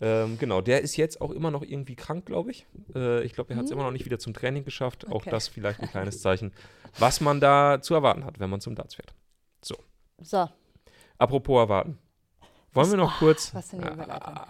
Ähm, genau, der ist jetzt auch immer noch irgendwie krank, glaube ich. Äh, ich glaube, er hat es immer noch nicht wieder zum Training geschafft. Auch Hm. Okay. das vielleicht ein kleines Zeichen, was man da zu erwarten hat, wenn man zum Darts fährt. So, Apropos erwarten. Wollen wir noch kurz. was für eine Überleitung. Ah,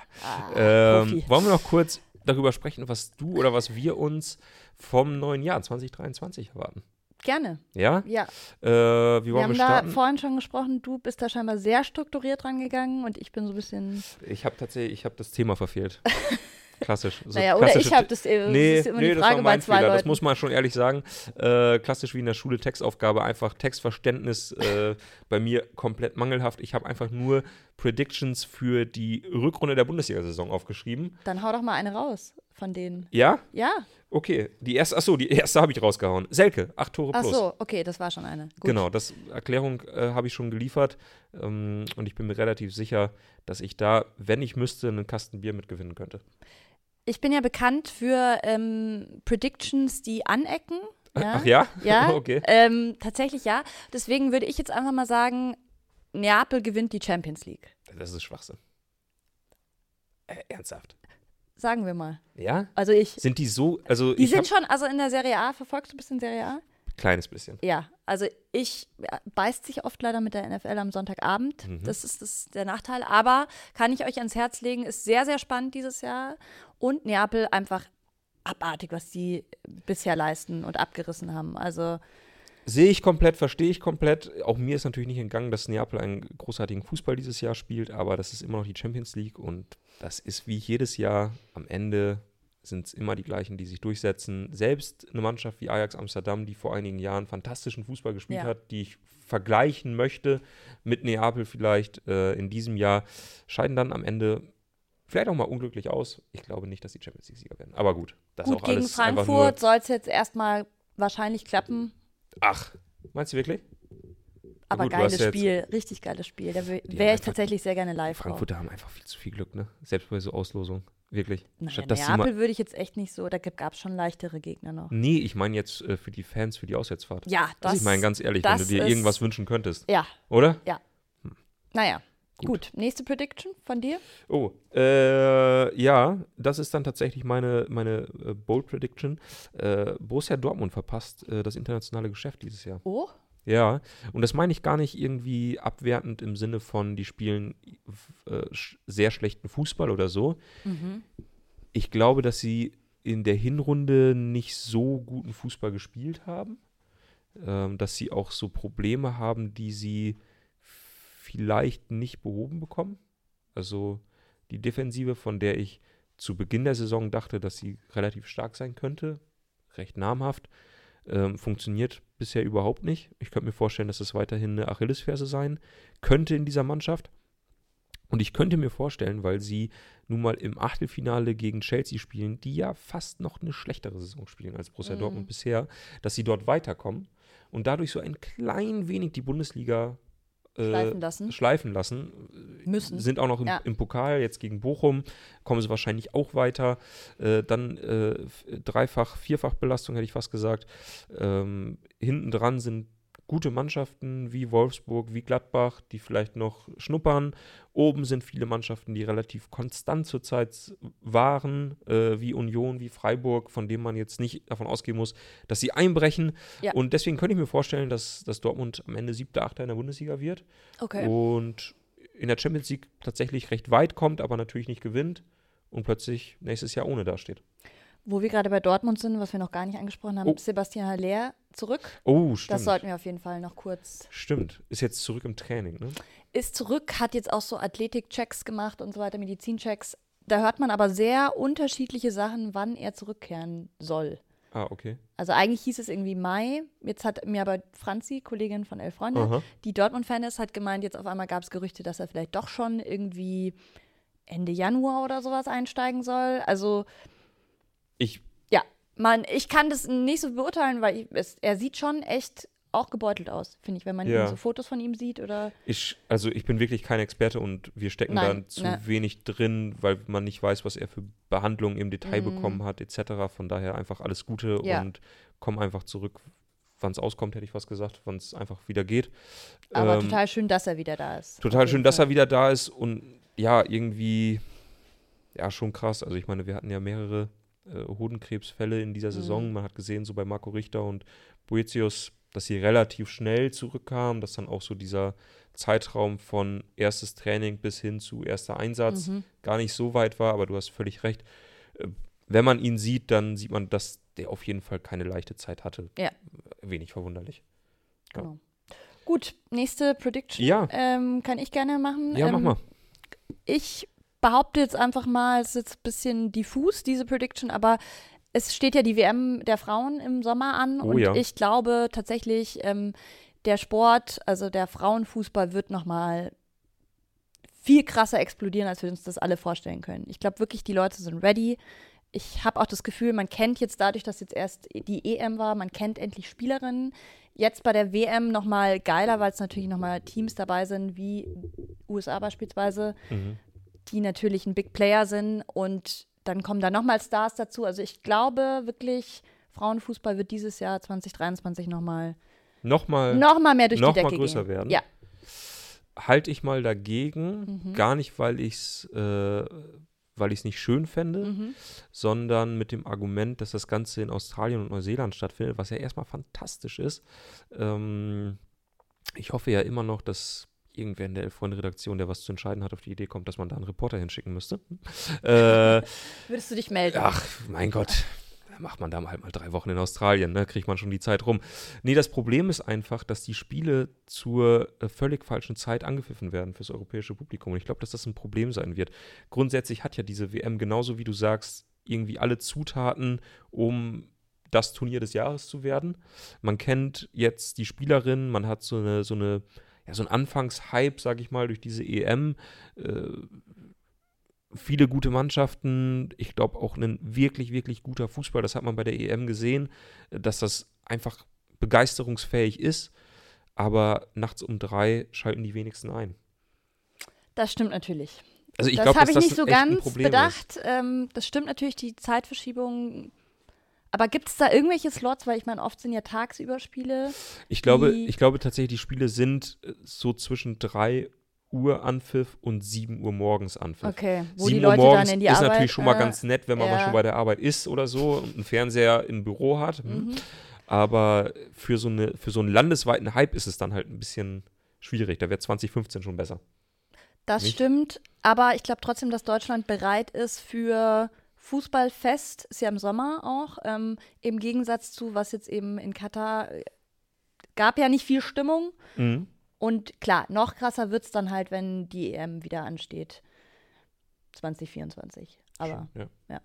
Ähm, wollen wir noch kurz darüber sprechen, was du oder was wir uns vom neuen Jahr 2023 erwarten? Gerne, Ja? ja. Äh, wie Wir wollen haben wir da starten? vorhin schon gesprochen, du bist da scheinbar sehr strukturiert rangegangen und ich bin so ein bisschen. Ich habe tatsächlich, ich habe das Thema verfehlt. Klassisch. So naja, oder ich habe das. Äh, Nee, das ist immer nee, die das Frage war bei zwei Fehler. Leuten. Das muss man schon ehrlich sagen. Äh, klassisch wie in der Schule Textaufgabe, einfach Textverständnis äh, bei mir komplett mangelhaft. Ich habe einfach nur Predictions für die Rückrunde der Bundesliga-Saison aufgeschrieben. Dann hau doch mal eine raus von denen. Ja? Ja, Okay. Die erste, achso, die erste habe ich rausgehauen. Selke, acht Tore ach plus. so, okay, das war schon eine. Gut. Genau, das Erklärung äh, habe ich schon geliefert. Ähm, und ich bin mir relativ sicher, dass ich da, wenn ich müsste, einen Kasten Bier mitgewinnen könnte. Ich bin ja bekannt für ähm, Predictions, die anecken. Ja? Ach ja? Ja, okay. ähm, tatsächlich ja. Deswegen würde ich jetzt einfach mal sagen, Neapel gewinnt die Champions League. Das ist Schwachsinn. Äh, ernsthaft. Sagen wir mal. Ja? Also ich. Sind die so, also Die sind schon, also in der Serie A, verfolgst du ein bisschen Serie A? Kleines bisschen. Ja, also ich ja, beißt sich oft leider mit der NFL am Sonntagabend. Mhm. Das ist das, der Nachteil. Aber kann ich euch ans Herz legen, ist sehr, sehr spannend dieses Jahr. Und Neapel einfach abartig, was die bisher leisten und abgerissen haben. Also Sehe ich komplett, verstehe ich komplett. Auch mir ist natürlich nicht entgangen, dass Neapel einen großartigen Fußball dieses Jahr spielt, aber das ist immer noch die Champions League und das ist wie jedes Jahr. Am Ende sind es immer die gleichen, die sich durchsetzen. Selbst eine Mannschaft wie Ajax Amsterdam, die vor einigen Jahren fantastischen Fußball gespielt Ja. hat, die ich vergleichen möchte mit Neapel vielleicht äh, in diesem Jahr, scheiden dann am Ende vielleicht auch mal unglücklich aus. Ich glaube nicht, dass die Champions League-Sieger werden. Aber gut, das ist gut auch gegen alles. Frankfurt soll es jetzt erstmal wahrscheinlich klappen. Ach, meinst du wirklich? Aber gut, geiles Spiel, richtig geiles Spiel. Da wäre ich tatsächlich sehr gerne live. Frankfurter haben einfach viel zu viel Glück, ne? Selbst bei so Auslosungen. Wirklich. Naja, Statt dass Neapel würde ich jetzt echt nicht so, da gab es schon leichtere Gegner noch. nee, ich meine jetzt äh, für die Fans, für die Auswärtsfahrt. Ja, das. ich meine ganz ehrlich, wenn du dir irgendwas wünschen könntest, Ja, oder? naja. Gut. Gut. nächste Prediction von dir? Oh, äh, ja, das ist dann tatsächlich meine, meine äh, Bold Prediction. Äh, Borussia Dortmund verpasst äh, das internationale Geschäft dieses Jahr. Oh, Ja, und das meine ich gar nicht irgendwie abwertend im Sinne von, die spielen äh, sch sehr schlechten Fußball oder so. mhm. Ich glaube, dass sie in der Hinrunde nicht so guten Fußball gespielt haben. Ähm, dass sie auch so Probleme haben, die sie vielleicht nicht behoben bekommen. Also die Defensive, von der ich zu Beginn der Saison dachte, dass sie relativ stark sein könnte, recht namhaft, ähm, funktioniert bisher überhaupt nicht. Ich könnte mir vorstellen, dass es weiterhin eine Achillesferse sein könnte in dieser Mannschaft. Und ich könnte mir vorstellen, weil sie nun mal im Achtelfinale gegen Chelsea spielen, die ja fast noch eine schlechtere Saison spielen als Borussia Mhm. Dortmund bisher, dass sie dort weiterkommen und dadurch so ein klein wenig die Bundesliga Schleifen lassen. schleifen lassen. Müssen. Sind auch noch im, Ja. im Pokal, jetzt gegen Bochum, kommen sie wahrscheinlich auch weiter. Äh, dann äh, Dreifach-, Vierfach-Belastung, hätte ich fast gesagt. Ähm, hinten dran sind gute Mannschaften wie Wolfsburg, wie Gladbach, die vielleicht noch schnuppern. Oben sind viele Mannschaften, die relativ konstant zurzeit waren, äh, wie Union, wie Freiburg, von denen man jetzt nicht davon ausgehen muss, dass sie einbrechen. Ja. Und deswegen könnte ich mir vorstellen, dass, dass Dortmund am Ende siebter, achter in der Bundesliga wird. Okay. Und in der Champions League tatsächlich recht weit kommt, aber natürlich nicht gewinnt und plötzlich nächstes Jahr ohne dasteht. Wo wir gerade bei Dortmund sind, was wir noch gar nicht angesprochen haben, Oh. Sebastian Haller zurück. Oh, stimmt. Das sollten wir auf jeden Fall noch kurz. Stimmt. Ist jetzt zurück im Training, ne? Ist zurück, hat jetzt auch so Athletik-Checks gemacht und so weiter, Medizinchecks. Da hört man aber sehr unterschiedliche Sachen, wann er zurückkehren soll. Ah, okay. Also eigentlich hieß es irgendwie Mai. Jetzt hat mir aber Franzi, Kollegin von Elf Freunde, Aha. die Dortmund-Fan ist, hat gemeint, jetzt auf einmal gab es Gerüchte, dass er vielleicht doch schon irgendwie Ende Januar oder sowas einsteigen soll. Also Ich, ja, man, ich kann das nicht so beurteilen, weil ich, es, er sieht schon echt auch gebeutelt aus, finde ich, wenn man Ja. so Fotos von ihm sieht oder ich, also ich bin wirklich kein Experte und wir stecken Nein, da zu ne. wenig drin, weil man nicht weiß, was er für Behandlungen im Detail Mhm. bekommen hat, etc. Von daher einfach alles Gute Ja. und komm einfach zurück, wann es auskommt, hätte ich was gesagt, wann es einfach wieder geht. aber Ähm, total schön, dass er wieder da ist. Total schön, jeden dass Fall. er wieder da ist und ja, irgendwie, ja, schon krass. Also ich meine, wir hatten ja mehrere äh, Hodenkrebsfälle in dieser Saison. Mhm. Man hat gesehen, so bei Marco Richter und Boetius, dass sie relativ schnell zurückkamen, dass dann auch so dieser Zeitraum von erstes Training bis hin zu erster Einsatz Mhm. gar nicht so weit war, aber du hast völlig recht. Äh, Wenn man ihn sieht, dann sieht man, dass der auf jeden Fall keine leichte Zeit hatte. Ja. Wenig verwunderlich. Ja. Genau. Gut, nächste Prediction Ja. ähm, kann ich gerne machen. Ja, mach ähm, mal. Ich behaupte jetzt einfach mal, es ist jetzt ein bisschen diffus, diese Prediction, aber es steht ja die WM der Frauen im Sommer an Oh und ja. ich glaube tatsächlich, ähm, der Sport, also der Frauenfußball wird nochmal viel krasser explodieren, als wir uns das alle vorstellen können. Ich glaube wirklich, die Leute sind ready. Ich habe auch das Gefühl, man kennt jetzt dadurch, dass jetzt erst die EM war, man kennt endlich Spielerinnen. Jetzt bei der WM nochmal geiler, weil es natürlich nochmal Teams dabei sind, wie USA beispielsweise, Mhm. Die natürlich ein Big Player sind und dann kommen da nochmal Stars dazu. Also ich glaube wirklich, Frauenfußball wird dieses Jahr 2023 nochmal Nochmal. noch mal mehr durch noch die mal Decke größer gehen. werden? Ja, halte ich mal dagegen. Mhm. Gar nicht, weil ich es äh, weil ich es nicht schön fände, mhm. sondern mit dem Argument, dass das Ganze in Australien und Neuseeland stattfindet, was ja erstmal fantastisch ist. Ähm, ich hoffe ja immer noch, dass irgendwer in der Elf-Freunde-Redaktion, der was zu entscheiden hat, auf die Idee kommt, dass man da einen Reporter hinschicken müsste. äh, würdest du dich melden? Ach, mein Gott. Macht man da halt mal drei Wochen in Australien, ne? Kriegt man schon die Zeit rum. Nee, das Problem ist einfach, dass die Spiele zur äh, völlig falschen Zeit angepfiffen werden fürs europäische Publikum. Und ich glaube, dass das ein Problem sein wird. Grundsätzlich hat ja diese WM genauso wie du sagst, irgendwie alle Zutaten, um das Turnier des Jahres zu werden. Man kennt jetzt die Spielerinnen, man hat so eine, so eine, ja, so einen Anfangshype, sag ich mal, durch diese EM. Äh, viele gute Mannschaften. Ich glaube auch ein wirklich, wirklich guter Fußball. Das hat man bei der EM gesehen, dass das einfach begeisterungsfähig ist. Aber nachts um drei schalten die wenigsten ein. Das stimmt natürlich. Also ich das habe ich nicht so ein ganz bedacht. Ähm, das stimmt natürlich, die Zeitverschiebung. Aber gibt es da irgendwelche Slots? Weil ich meine, oft sind ja tagsüber Spiele. Ich glaube, ich glaube tatsächlich, die Spiele sind äh, so zwischen 3 Uhr Anpfiff und 7 Uhr morgens Anpfiff. Okay, wo 7 die Uhr Leute morgens dann in die ist Arbeit. natürlich schon mal äh, ganz nett, wenn man mal ja. schon bei der Arbeit ist oder so und einen Fernseher im Büro hat. Hm. Mhm. Aber für so, eine, für so einen landesweiten Hype ist es dann halt ein bisschen schwierig. Da wäre 2015 schon besser. Das Nicht? stimmt, aber ich glaube trotzdem, dass Deutschland bereit ist für Fußballfest, ist ja im Sommer auch, ähm, im Gegensatz zu, was jetzt eben in Katar äh, gab ja nicht viel Stimmung. Mhm. Und klar, noch krasser wird es dann halt, wenn die EM wieder ansteht. 2024. Aber Ja. ja.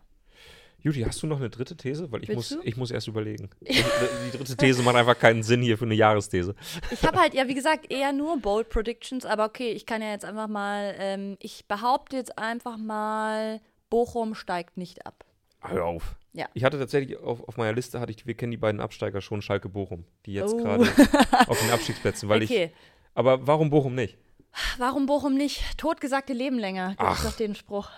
Juti, hast du noch eine dritte These? Weil ich, Willst muss, du? ich muss erst überlegen. Die, die dritte These macht einfach keinen Sinn hier für eine Jahresthese. ich habe halt, ja, wie gesagt, eher nur Bold Predictions, aber okay, ich kann ja jetzt einfach mal, ähm, ich behaupte jetzt einfach mal, Bochum steigt nicht ab. Hör auf. Ja. Ich hatte tatsächlich auf, auf meiner Liste, hatte ich, wir kennen die beiden Absteiger schon, Schalke Bochum, die jetzt Oh. gerade auf den Abstiegsplätzen, weil ich. okay. Aber warum Bochum nicht? Warum Bochum nicht? Totgesagte Leben länger, gibt es doch den Spruch.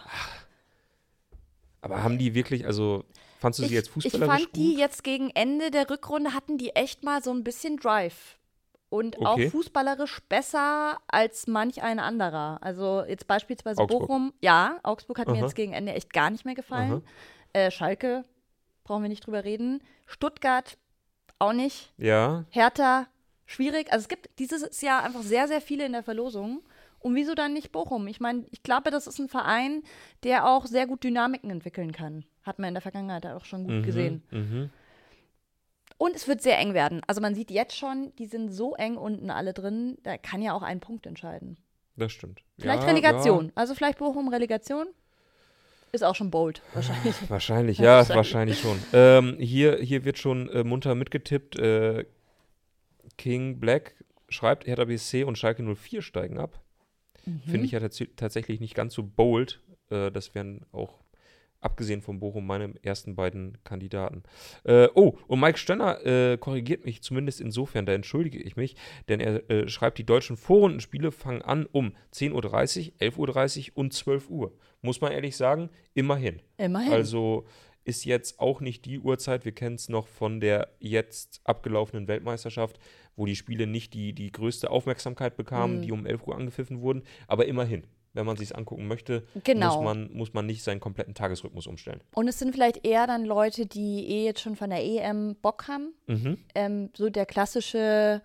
Aber haben die wirklich, also fandst du sie Ich, jetzt ich fußballerisch fand die gut? jetzt gegen Ende der Rückrunde hatten die echt mal so ein bisschen Drive. Und Okay. auch fußballerisch besser als manch ein anderer. Also jetzt beispielsweise Augsburg. Bochum. Ja, Augsburg hat mir Aha. jetzt gegen Ende echt gar nicht mehr gefallen. Äh, Schalke, brauchen wir nicht drüber reden. Stuttgart auch nicht. Ja, Hertha, schwierig. Also es gibt dieses Jahr einfach sehr, sehr viele in der Verlosung. Und wieso dann nicht Bochum? Ich meine, ich glaube, das ist ein Verein, der auch sehr gut Dynamiken entwickeln kann. Hat man in der Vergangenheit auch schon gut Mhm, gesehen. Mhm. Und es wird sehr eng werden. Also man sieht jetzt schon, die sind so eng unten alle drin, da kann ja auch ein Punkt entscheiden. Das stimmt. Vielleicht Ja, Relegation. Also vielleicht Bochum Relegation. Ist auch schon bold, wahrscheinlich. Ja, wahrscheinlich, Ja, ja, wahrscheinlich. wahrscheinlich schon. Ähm, hier, hier wird schon äh, munter mitgetippt. Äh, King Black schreibt, Hertha BSC und Schalke 04 steigen ab. Mhm. Finde ich ja tats tatsächlich nicht ganz so bold. Äh, das wären auch, abgesehen von Bochum, meine ersten beiden Kandidaten. Äh, oh, und Mike Stönner äh, korrigiert mich zumindest insofern, da entschuldige ich mich, denn er äh, schreibt, die deutschen Vorrundenspiele fangen an um 10.30 Uhr, 11.30 Uhr und 12 Uhr. Muss man ehrlich sagen, immerhin. Immerhin. Also ist jetzt auch nicht die Uhrzeit, wir kennen es noch von der jetzt abgelaufenen Weltmeisterschaft, wo die Spiele nicht die, die größte Aufmerksamkeit bekamen, Mhm. die um 11 Uhr angepfiffen wurden. Aber immerhin, wenn man sich angucken möchte, Genau. muss, man, muss man nicht seinen kompletten Tagesrhythmus umstellen. Und es sind vielleicht eher dann Leute, die eh jetzt schon von der EM Bock haben. Mhm. Ähm, so der klassische,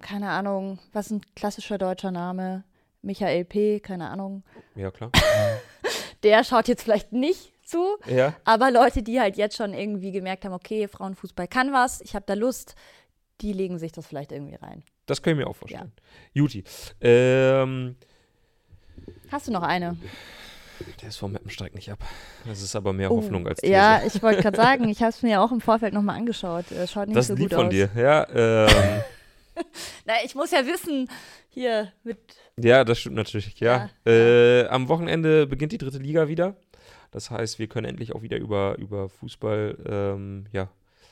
keine Ahnung, was ist ein klassischer deutscher Name? Michael P., keine Ahnung. Ja, klar. Der schaut jetzt vielleicht nicht zu, ja. aber Leute, die halt jetzt schon irgendwie gemerkt haben, okay, Frauenfußball kann was, ich habe da Lust, die legen sich das vielleicht irgendwie rein. Das kann ich mir auch vorstellen. Juti. Ähm, Hast du noch eine? der ist vom steigt nicht ab. Das ist aber mehr Hoffnung als These. Oh, Ja, ich wollte gerade sagen, ich habe es mir ja auch im Vorfeld nochmal angeschaut. Es schaut nicht das so ist gut lieb von aus. dir. Ja, ähm, Na, ich muss ja wissen, hier mit. Ja, das stimmt natürlich, ja. Ja, äh, Am Wochenende beginnt die dritte Liga wieder. Das heißt, wir können endlich auch wieder über, über Fußball ähm, ja,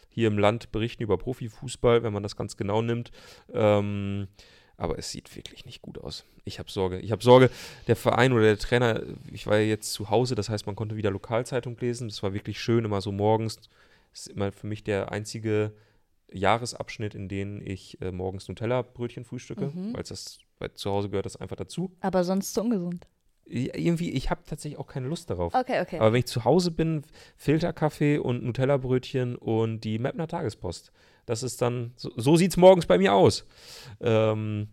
hier im Land berichten, über Profifußball, wenn man das ganz genau nimmt. Ähm, aber es sieht wirklich nicht gut aus. Ich habe Sorge. Ich habe Sorge, der Verein oder der Trainer, ich war ja jetzt zu Hause, das heißt, man konnte wieder Lokalzeitung lesen. Das war wirklich schön, immer so morgens. Das ist immer für mich der einzige Jahresabschnitt, in dem ich äh, morgens Nutella-Brötchen frühstücke, Mhm. weil das weil zu Hause gehört das einfach dazu. Aber sonst zu ungesund. Ja, Irgendwie, ich habe tatsächlich auch keine Lust darauf. Okay, okay. Aber wenn ich zu Hause bin, Filterkaffee und Nutella-Brötchen und die Mapner Tagespost. Das ist dann, so, so sieht es morgens bei mir aus. Ähm,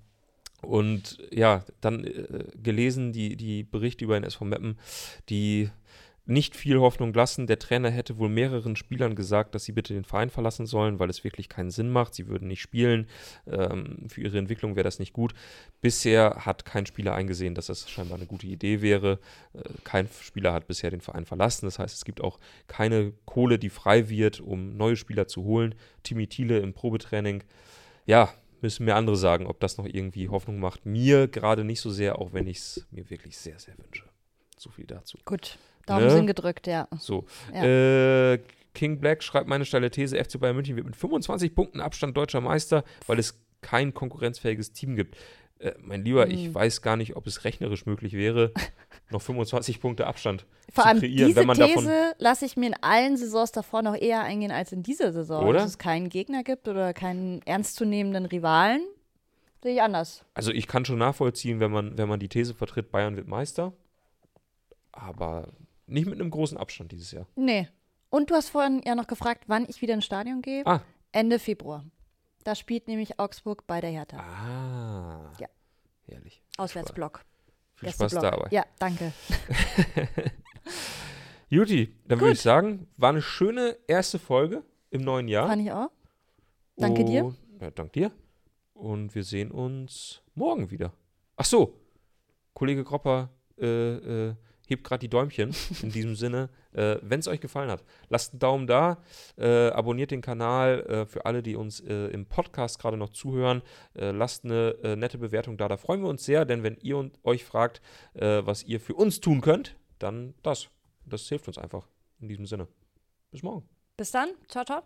und ja, dann äh, gelesen die, die Berichte über den SV Meppen, die nicht viel Hoffnung lassen. Der Trainer hätte wohl mehreren Spielern gesagt, dass sie bitte den Verein verlassen sollen, weil es wirklich keinen Sinn macht. Sie würden nicht spielen. Ähm, für ihre Entwicklung wäre das nicht gut. Bisher hat kein Spieler eingesehen, dass das scheinbar eine gute Idee wäre. Äh, kein Spieler hat bisher den Verein verlassen. Das heißt, es gibt auch keine Kohle, die frei wird, um neue Spieler zu holen. Timmy Thiele im Probetraining. Ja, müssen mir andere sagen, ob das noch irgendwie Hoffnung macht. Mir gerade nicht so sehr, auch wenn ich es mir wirklich sehr, sehr wünsche. So viel dazu. Gut. Daumen Ne? sind gedrückt, ja. So. Ja. Äh, King Black schreibt meine steile These, FC Bayern München wird mit 25 Punkten Abstand deutscher Meister, weil es kein konkurrenzfähiges Team gibt. Äh, mein Lieber, ich Hm. weiß gar nicht, ob es rechnerisch möglich wäre, noch 25 Punkte Abstand Vor zu kreieren, diese wenn man. These lasse ich mir in allen Saisons davor noch eher eingehen als in dieser Saison. Oder? Dass es keinen Gegner gibt oder keinen ernstzunehmenden Rivalen, sehe ich anders. Also ich kann schon nachvollziehen, wenn man, wenn man die These vertritt, Bayern wird Meister. Aber nicht mit einem großen Abstand dieses Jahr. Nee. Und du hast vorhin ja noch gefragt, wann ich wieder ins Stadion gehe. Ah. Ende Februar. Da spielt nämlich Augsburg bei der Hertha. Ah. Ja. Herrlich. Auswärtsblock. Viel Spaß dabei. Ja, danke. Juti, dann würde ich sagen, war eine schöne erste Folge im neuen Jahr. Fand ich auch. Danke dir. Und- Ja, dank dir. Und wir sehen uns morgen wieder. Ach so, Kollege Gropper äh, äh, hebt gerade die Däumchen. In diesem Sinne, äh, wenn es euch gefallen hat, lasst einen Daumen da, äh, abonniert den Kanal. Äh, für alle, die uns äh, im Podcast gerade noch zuhören, äh, lasst eine äh, nette Bewertung da. Da freuen wir uns sehr, denn wenn ihr und euch fragt, was ihr für uns tun könnt, dann das. Das hilft uns einfach. In diesem Sinne. Bis morgen. Bis dann. Ciao, ciao.